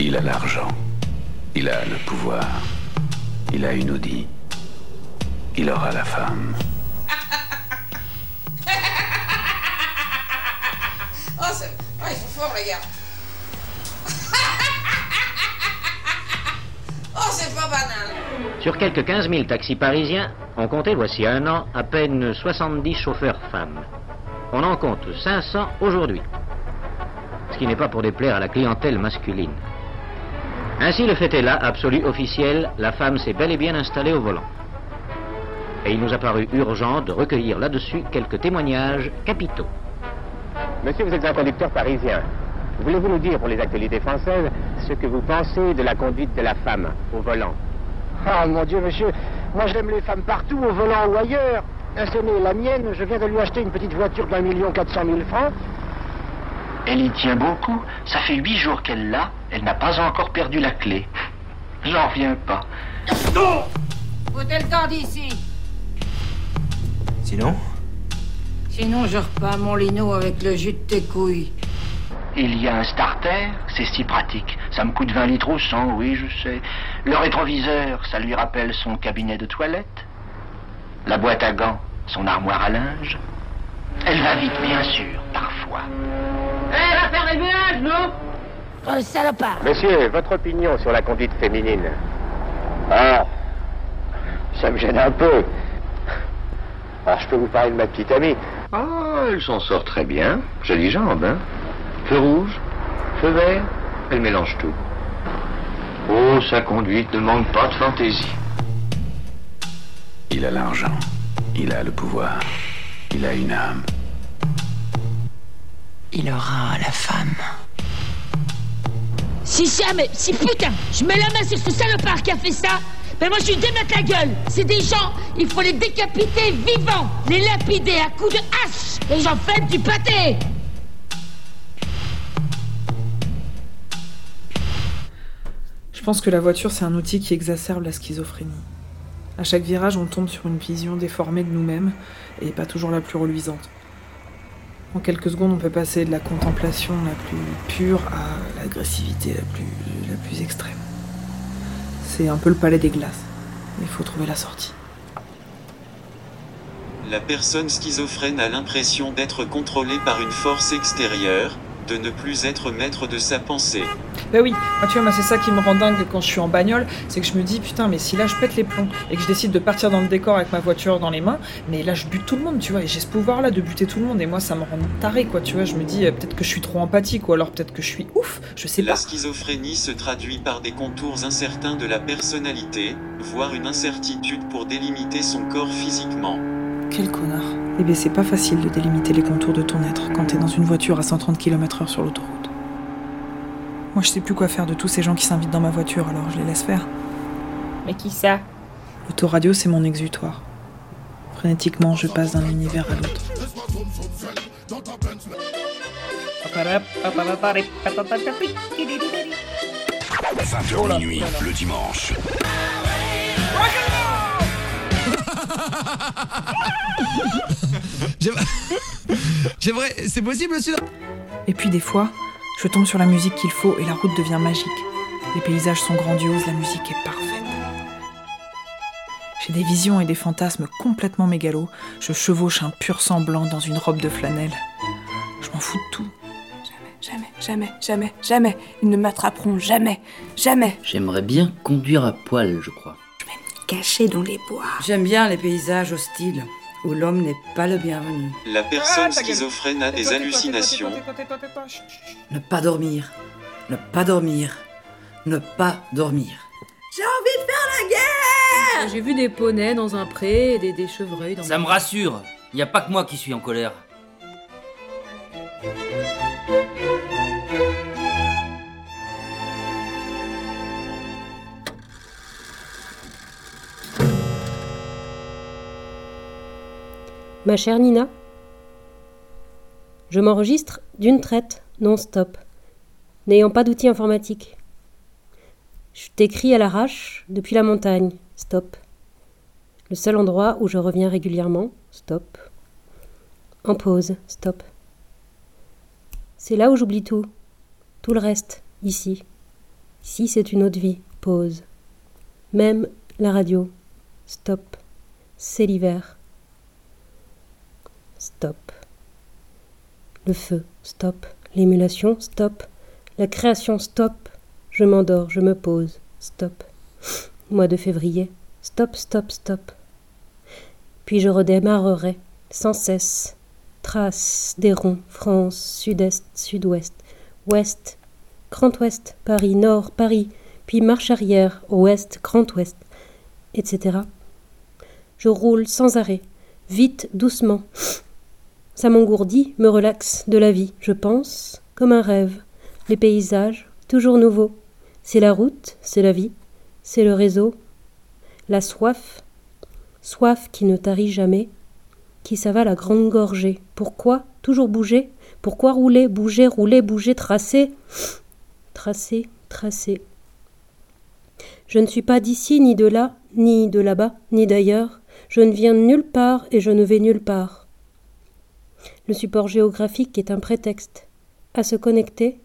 Speaker 18: Il a l'argent. Il a le pouvoir. Il a une Audi. Il aura la femme.
Speaker 19: Oh, oh, ils sont forts, oh, c'est pas banal.
Speaker 20: Sur quelques 15 000 taxis parisiens, on comptait voici un an à peine 70 chauffeurs femmes. On en compte 500 aujourd'hui. Ce qui n'est pas pour déplaire à la clientèle masculine. Ainsi, le fait est là, absolu, officiel, la femme s'est bel et bien installée au volant. Et il nous a paru urgent de recueillir là-dessus quelques témoignages capitaux.
Speaker 21: Monsieur, vous êtes un conducteur parisien. Voulez-vous nous dire pour les actualités françaises ce que vous pensez de la conduite de la femme au volant?
Speaker 22: Ah mon Dieu, monsieur, moi j'aime les femmes partout, au volant ou ailleurs. Asséner la mienne, je viens de lui acheter une petite voiture d'un million quatre cent mille francs.
Speaker 23: Elle y tient beaucoup. Ça fait huit jours qu'elle l'a. Elle n'a pas encore perdu la clé. J'en reviens pas.
Speaker 19: Foutez le temps d'ici.
Speaker 23: Sinon?
Speaker 19: Sinon, je repars mon lino avec le jus de tes couilles.
Speaker 23: Il y a un starter, c'est si pratique. Ça me coûte 20 litres au 100, oui, je sais. Le rétroviseur, ça lui rappelle son cabinet de toilette. La boîte à gants, son armoire à linge. Elle va vite, bien sûr, parfois.
Speaker 19: Eh, va faire les ménages, non? Oh, salopard
Speaker 21: Monsieur, votre opinion sur la conduite féminine Ah, ça me gêne un peu. Ah, je peux vous parler de ma petite amie.
Speaker 23: Ah, elle s'en sort très bien. Jolie jambe, hein Feu rouge, feu vert, elle mélange tout. Oh, sa conduite ne manque pas de fantaisie.
Speaker 18: Il a l'argent. Il a le pouvoir. Il a une âme.
Speaker 7: il aura la femme.
Speaker 24: Si jamais, si putain, je mets la main sur ce salopard qui a fait ça, ben moi je lui démette la gueule. C'est des gens, il faut les décapiter vivants, les lapider à coups de hache, et j'en fais du pâté.
Speaker 5: Je pense que la voiture, c'est un outil qui exacerbe la schizophrénie. À chaque virage, on tombe sur une vision déformée de nous-mêmes et pas toujours la plus reluisante. En quelques secondes, on peut passer de la contemplation la plus pure à l'agressivité la plus, la plus extrême. C'est un peu le palais des glaces. Il faut trouver la sortie.
Speaker 25: La personne schizophrène a l'impression d'être contrôlée par une force extérieure, de ne plus être maître de sa pensée.
Speaker 5: Bah oui, moi, tu vois, moi c'est ça qui me rend dingue quand je suis en bagnole, c'est que je me dis putain, mais si là je pète les plombs et que je décide de partir dans le décor avec ma voiture dans les mains, mais là je bute tout le monde, tu vois, et j'ai ce pouvoir là de buter tout le monde et moi ça me rend taré quoi, tu vois, je me dis euh, peut-être que je suis trop empathique ou alors peut-être que je suis ouf, je sais
Speaker 25: La
Speaker 5: pas.
Speaker 25: schizophrénie se traduit par des contours incertains de la personnalité, voire une incertitude pour délimiter son corps physiquement.
Speaker 5: Quel connard. Eh bien c'est pas facile de délimiter les contours de ton être quand t'es dans une voiture à 130 km/h sur l'autoroute. Moi je sais plus quoi faire de tous ces gens qui s'invitent dans ma voiture alors je les laisse faire.
Speaker 13: Mais qui ça?
Speaker 5: L'autoradio c'est mon exutoire. Frénétiquement je passe d'un univers à l'autre.
Speaker 26: « 20h minuit, le dimanche.
Speaker 27: J'aimerais. C'est possible celui-là
Speaker 5: Et puis des fois, je tombe sur la musique qu'il faut et la route devient magique. Les paysages sont grandioses, la musique est parfaite. J'ai des visions et des fantasmes complètement mégalos. Je chevauche un pur sang blanc dans une robe de flanelle. Je m'en fous de tout.
Speaker 28: Jamais, jamais, jamais, jamais. Ils ne m'attraperont jamais, jamais.
Speaker 29: J'aimerais bien conduire à poil, je crois.
Speaker 28: Caché dans les bois.
Speaker 30: J'aime bien les paysages hostiles où l'homme n'est pas le bienvenu.
Speaker 25: La personne schizophrène a des hallucinations,
Speaker 30: Ne pas dormir, ne pas dormir, ne pas dormir.
Speaker 28: J'ai envie de faire la guerre
Speaker 31: J'ai vu des poneys dans un pré et des, des chevreuils dans
Speaker 29: Ça me rassure, y a pas que moi qui suis en colère.
Speaker 2: Ma chère Nina, je m'enregistre d'une traite, non-stop, n'ayant pas d'outil informatique. Je t'écris à l'arrache depuis la montagne, stop. Le seul endroit où je reviens régulièrement, stop. En pause, stop. C'est là où j'oublie tout, tout le reste, ici. Ici, c'est une autre vie, pause. Même la radio, stop. C'est l'hiver. Stop. Le feu, stop. L'émulation, stop. La création, stop. Je m'endors, je me pose, stop. Mois de février, stop, stop, stop. Puis je redémarrerai, sans cesse. Trace des ronds, France, sud-est, sud-ouest, ouest, grand ouest, Paris, nord, Paris, puis marche arrière, ouest, grand ouest, etc. Je roule sans arrêt, vite, doucement. Ça m'engourdit, me relaxe de la vie, je pense, comme un rêve. Les paysages, toujours nouveaux. C'est la route, c'est la vie, c'est le réseau. La soif, soif qui ne tarit jamais, qui s'avale à grande gorgée. Pourquoi toujours bouger? Pourquoi rouler, bouger, rouler, bouger, tracer? Tracer, tracer. Je ne suis pas d'ici, ni de là, ni de là-bas, ni d'ailleurs. Je ne viens nulle part et je ne vais nulle part. Le support géographique est un prétexte à se connecter,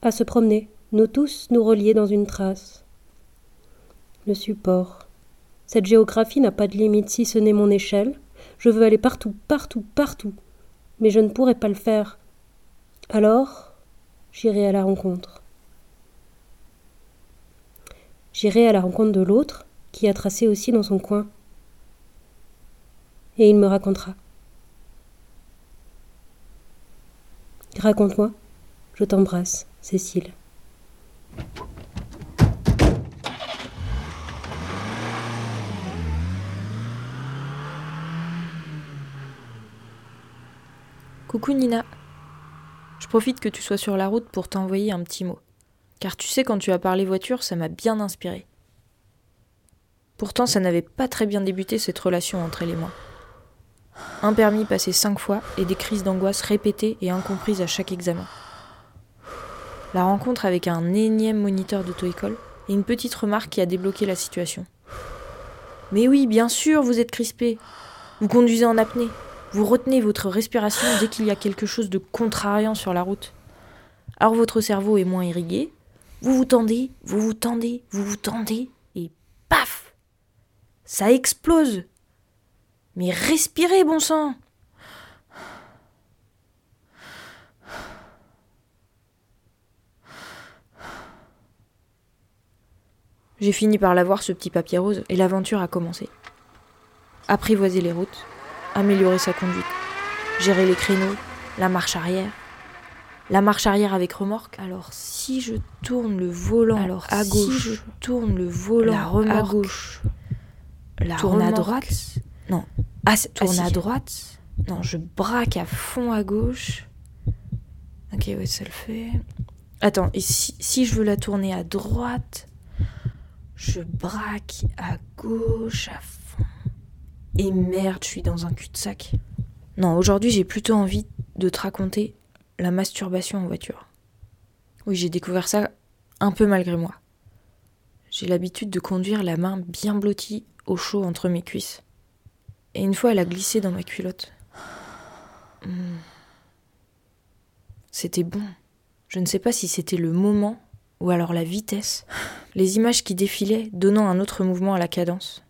Speaker 2: à se promener, nous tous nous relier dans une trace. Le support. Cette géographie n'a pas de limite si ce n'est mon échelle. Je veux aller partout, partout, partout. Mais je ne pourrai pas le faire. Alors, j'irai à la rencontre. J'irai à la rencontre de l'autre qui a tracé aussi dans son coin. Et il me racontera. Raconte-moi. Je t'embrasse, Cécile.
Speaker 32: Coucou Nina.
Speaker 33: profite que tu sois sur la route pour t'envoyer un petit mot. Car tu sais, quand tu as parlé voiture, ça m'a bien inspiré. Pourtant, ça n'avait pas très bien débuté cette relation entre elle et moi. Un permis passé cinq fois et des crises d'angoisse répétées et incomprises à chaque examen. La rencontre avec un énième moniteur d'auto-école et une petite remarque qui a débloqué la situation. Mais oui, bien sûr, vous êtes crispé. Vous conduisez en apnée. Vous retenez votre respiration dès qu'il y a quelque chose de contrariant sur la route. Alors votre cerveau est moins irrigué. Vous vous tendez, vous vous tendez, vous vous tendez, et paf Ça explose Mais respirez, bon sang J'ai fini par l'avoir, ce petit papier rose, et l'aventure a commencé. Apprivoiser les routes, améliorer sa conduite, gérer les créneaux, la marche arrière. La marche arrière avec remorque. Alors si je tourne le volant Alors, à gauche, si je tourne le volant la remorque, à gauche, la tourne à droite. Non, ah, tourne à droite. Non, je braque à fond à gauche. Ok, ouais, ça le fait. Attends, et si, si je veux la tourner à droite, je braque à gauche à fond. Et merde, je suis dans un cul-de-sac. Non, aujourd'hui, j'ai plutôt envie de te raconter la masturbation en voiture. Oui, j'ai découvert ça un peu malgré moi. J'ai l'habitude de conduire la main bien blottie au chaud entre mes cuisses. Et une fois, elle a glissé dans ma culotte. Hmm. C'était bon. Je ne sais pas si c'était le moment ou alors la vitesse, les images qui défilaient donnant un autre mouvement à la cadence.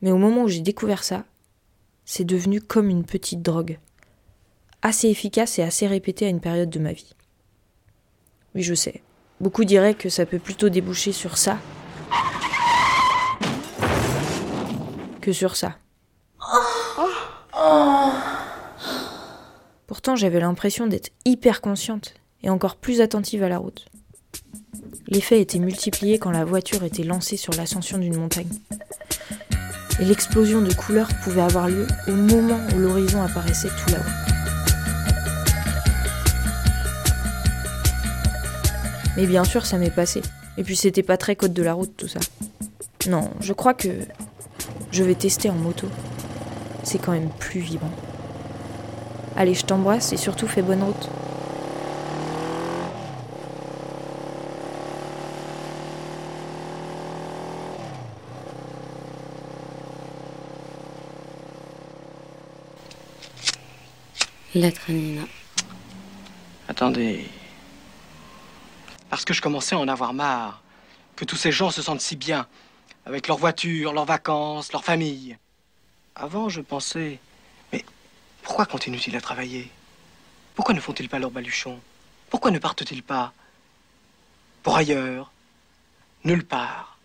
Speaker 33: Mais au moment où j'ai découvert ça, c'est devenu comme une petite drogue, assez efficace et assez répétée à une période de ma vie. Oui, je sais. Beaucoup diraient que ça peut plutôt déboucher sur ça que sur ça. Pourtant, j'avais l'impression d'être hyper consciente et encore plus attentive à la route. L'effet était multiplié quand la voiture était lancée sur l'ascension d'une montagne. Et l'explosion de couleurs pouvait avoir lieu au moment où l'horizon apparaissait tout là-haut. Mais bien sûr, ça m'est passé. Et puis c'était pas très côte de la route tout ça. Non, je crois que je vais tester en moto. C'est quand même plus vibrant. Allez, je t'embrasse et surtout fais bonne route.
Speaker 34: Lettre à Nina.
Speaker 22: Attendez. Parce que je commençais à en avoir marre. Que tous ces gens se sentent si bien. Avec leurs voitures, leurs vacances, leurs familles. Avant, je pensais. Mais pourquoi continuent-ils à travailler? Pourquoi ne font-ils pas leur baluchon? Pourquoi ne partent-ils pas? Pour ailleurs Nulle part.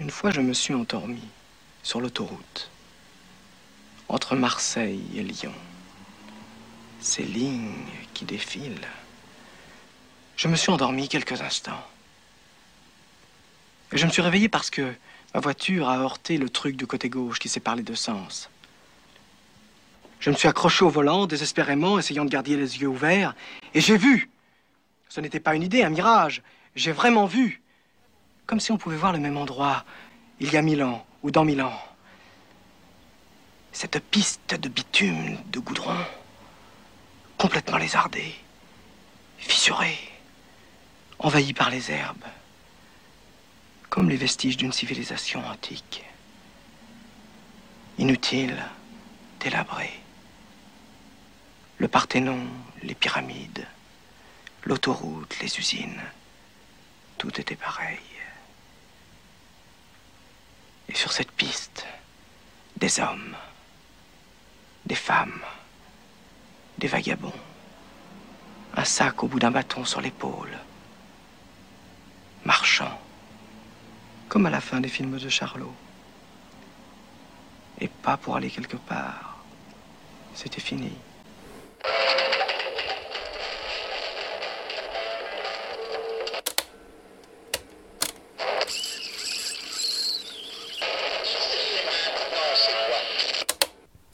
Speaker 22: Une fois, je me suis endormi sur l'autoroute entre Marseille et Lyon. Ces lignes qui défilent. Je me suis endormi quelques instants. Et je me suis réveillé parce que ma voiture a heurté le truc du côté gauche qui sépare les deux sens. Je me suis accroché au volant, désespérément, essayant de garder les yeux ouverts, et j'ai vu. Ce n'était pas une idée, un mirage. J'ai vraiment vu. Comme si on pouvait voir le même endroit il y a mille ans ou dans mille ans. Cette piste de bitume, de goudron, complètement lézardée, fissurée, envahie par les herbes, comme les vestiges d'une civilisation antique. Inutile, délabrée. Le Parthénon, les pyramides, l'autoroute, les usines, tout était pareil. Et sur cette piste, des hommes des femmes, des vagabonds, un sac au bout d'un bâton sur l'épaule, marchant, comme à la fin des films de Charlot. Et pas pour aller quelque part. C'était fini.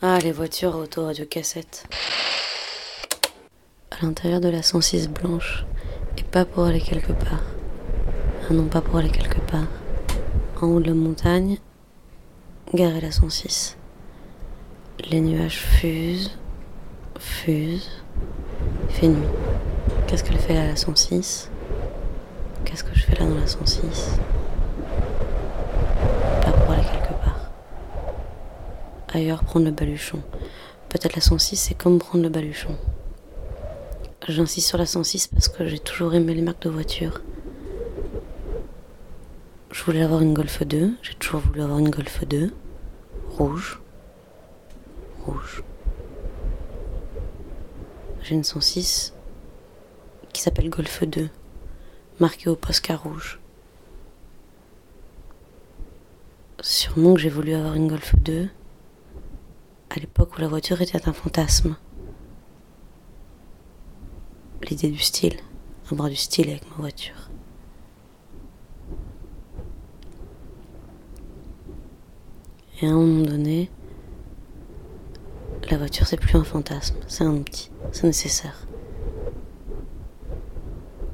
Speaker 34: Ah, les voitures auto cassette.
Speaker 9: l'intérieur de la 106 blanche et pas pour aller quelque part. Ah non, pas pour aller quelque part. En haut de la montagne, garé la 106. Les nuages fusent, fusent. Il fait nuit. Qu'est-ce qu'elle fait là, la 106 Qu'est-ce que je fais là dans la 106 Pas pour aller quelque part. Ailleurs, prendre le baluchon. Peut-être la 106, c'est comme prendre le baluchon. J'insiste sur la 106 parce que j'ai toujours aimé les marques de voitures. Je voulais avoir une Golf 2, j'ai toujours voulu avoir une Golf 2, rouge, rouge. J'ai une 106 qui s'appelle Golf 2, marquée au Posca rouge. Sûrement que j'ai voulu avoir une Golf 2 à l'époque où la voiture était un fantasme. L'idée du style, avoir du style avec ma voiture. À un moment donné, la voiture c'est plus un fantasme, c'est un outil, c'est nécessaire.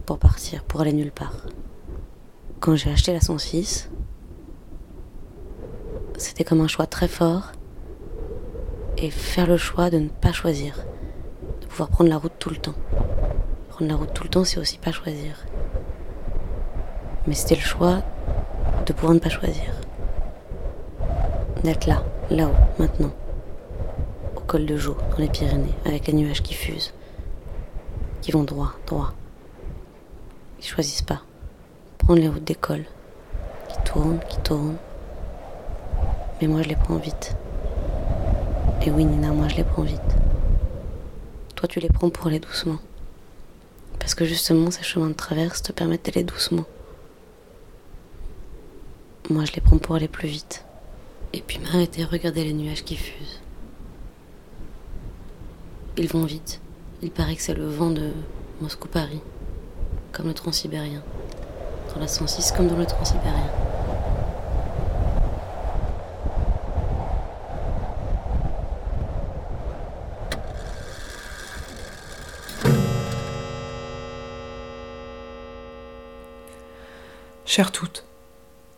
Speaker 9: Pour partir, pour aller nulle part. Quand j'ai acheté la 106, c'était comme un choix très fort et faire le choix de ne pas choisir, de pouvoir prendre la route tout le temps. Prendre la route tout le temps, c'est aussi pas choisir. Mais c'était le choix de pouvoir ne pas choisir d'être là, là-haut, maintenant, au col de Jaux, dans les Pyrénées, avec les nuages qui fusent, qui vont droit, droit. Ils choisissent pas. Prendre les routes d'école, qui tournent, qui tournent. Mais moi, je les prends vite. Et oui, Nina, moi, je les prends vite. Toi, tu les prends pour aller doucement. Parce que justement, ces chemins de traverse te permettent d'aller doucement. Moi, je les prends pour aller plus vite. Et puis m'arrêter regarder les nuages qui fusent. Ils vont vite. Il paraît que c'est le vent de Moscou-Paris, comme le transsibérien. Dans la 106 comme dans le transsibérien.
Speaker 5: Chère toute,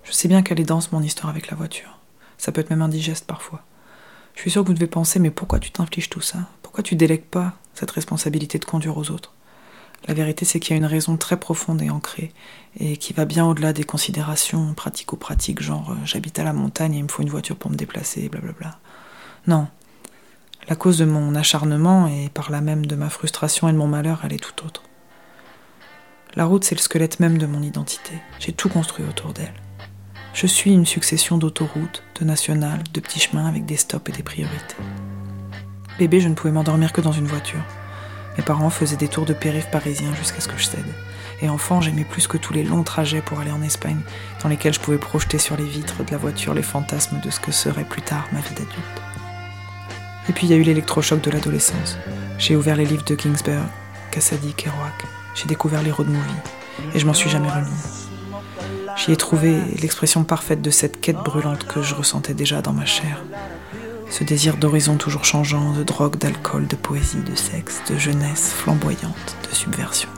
Speaker 5: je sais bien qu'elle est dense mon histoire avec la voiture. Ça peut être même indigeste parfois. Je suis sûre que vous devez penser, mais pourquoi tu t'infliges tout ça? Pourquoi tu délègues pas cette responsabilité de conduire aux autres? La vérité, c'est qu'il y a une raison très profonde et ancrée, et qui va bien au-delà des considérations pratico-pratiques, genre euh, j'habite à la montagne et il me faut une voiture pour me déplacer, blablabla. Non. La cause de mon acharnement, et par là même de ma frustration et de mon malheur, elle est tout autre. La route, c'est le squelette même de mon identité. J'ai tout construit autour d'elle. Je suis une succession d'autoroutes, de nationales, de petits chemins avec des stops et des priorités. Bébé, je ne pouvais m'endormir que dans une voiture. Mes parents faisaient des tours de périph' parisiens jusqu'à ce que je cède. Et enfant, j'aimais plus que tous les longs trajets pour aller en Espagne, dans lesquels je pouvais projeter sur les vitres de la voiture les fantasmes de ce que serait plus tard ma vie d'adulte. Et puis il y a eu l'électrochoc de l'adolescence. J'ai ouvert les livres de Ginsberg, Cassady, Kerouac. J'ai découvert les road movies. Et je m'en suis jamais remis. J'y ai trouvé l'expression parfaite de cette quête brûlante que je ressentais déjà dans ma chair. Ce désir d'horizon toujours changeant, de drogue, d'alcool, de poésie, de sexe, de jeunesse flamboyante, de subversion.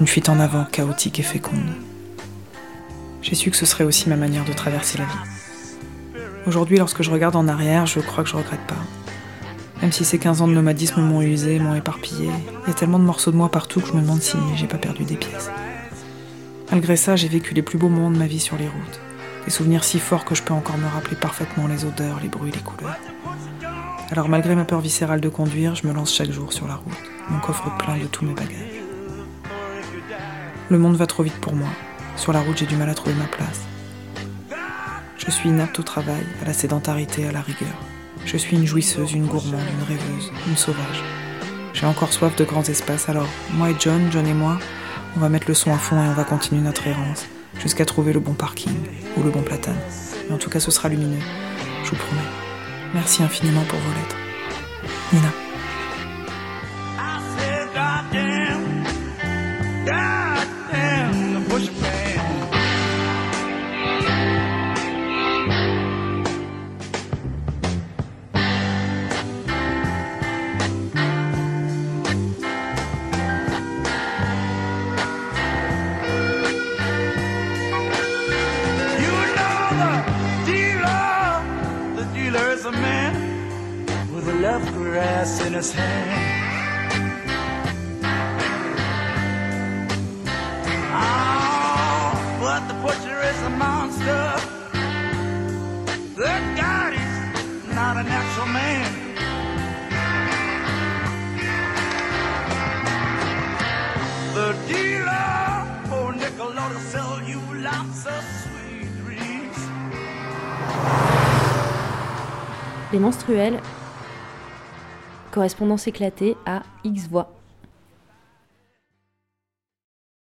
Speaker 5: Une fuite en avant chaotique et féconde. J'ai su que ce serait aussi ma manière de traverser la vie. Aujourd'hui, lorsque je regarde en arrière, je crois que je regrette pas. Même si ces 15 ans de nomadisme m'ont usé, m'ont éparpillé, il y a tellement de morceaux de moi partout que je me demande si j'ai pas perdu des pièces. Malgré ça, j'ai vécu les plus beaux moments de ma vie sur les routes. Des souvenirs si forts que je peux encore me rappeler parfaitement les odeurs, les bruits, les couleurs. Alors malgré ma peur viscérale de conduire, je me lance chaque jour sur la route, mon coffre plein de tous mes bagages. Le monde va trop vite pour moi. Sur la route, j'ai du mal à trouver ma place. Je suis inapte au travail, à la sédentarité, à la rigueur. Je suis une jouisseuse, une gourmande, une rêveuse, une sauvage. J'ai encore soif de grands espaces, alors moi et John, John et moi, on va mettre le son à fond et on va continuer notre errance jusqu'à trouver le bon parking ou le bon platane. Mais en tout cas, ce sera lumineux, je vous promets. Merci infiniment pour vos lettres. Nina.
Speaker 3: Correspondance éclatée à X voix.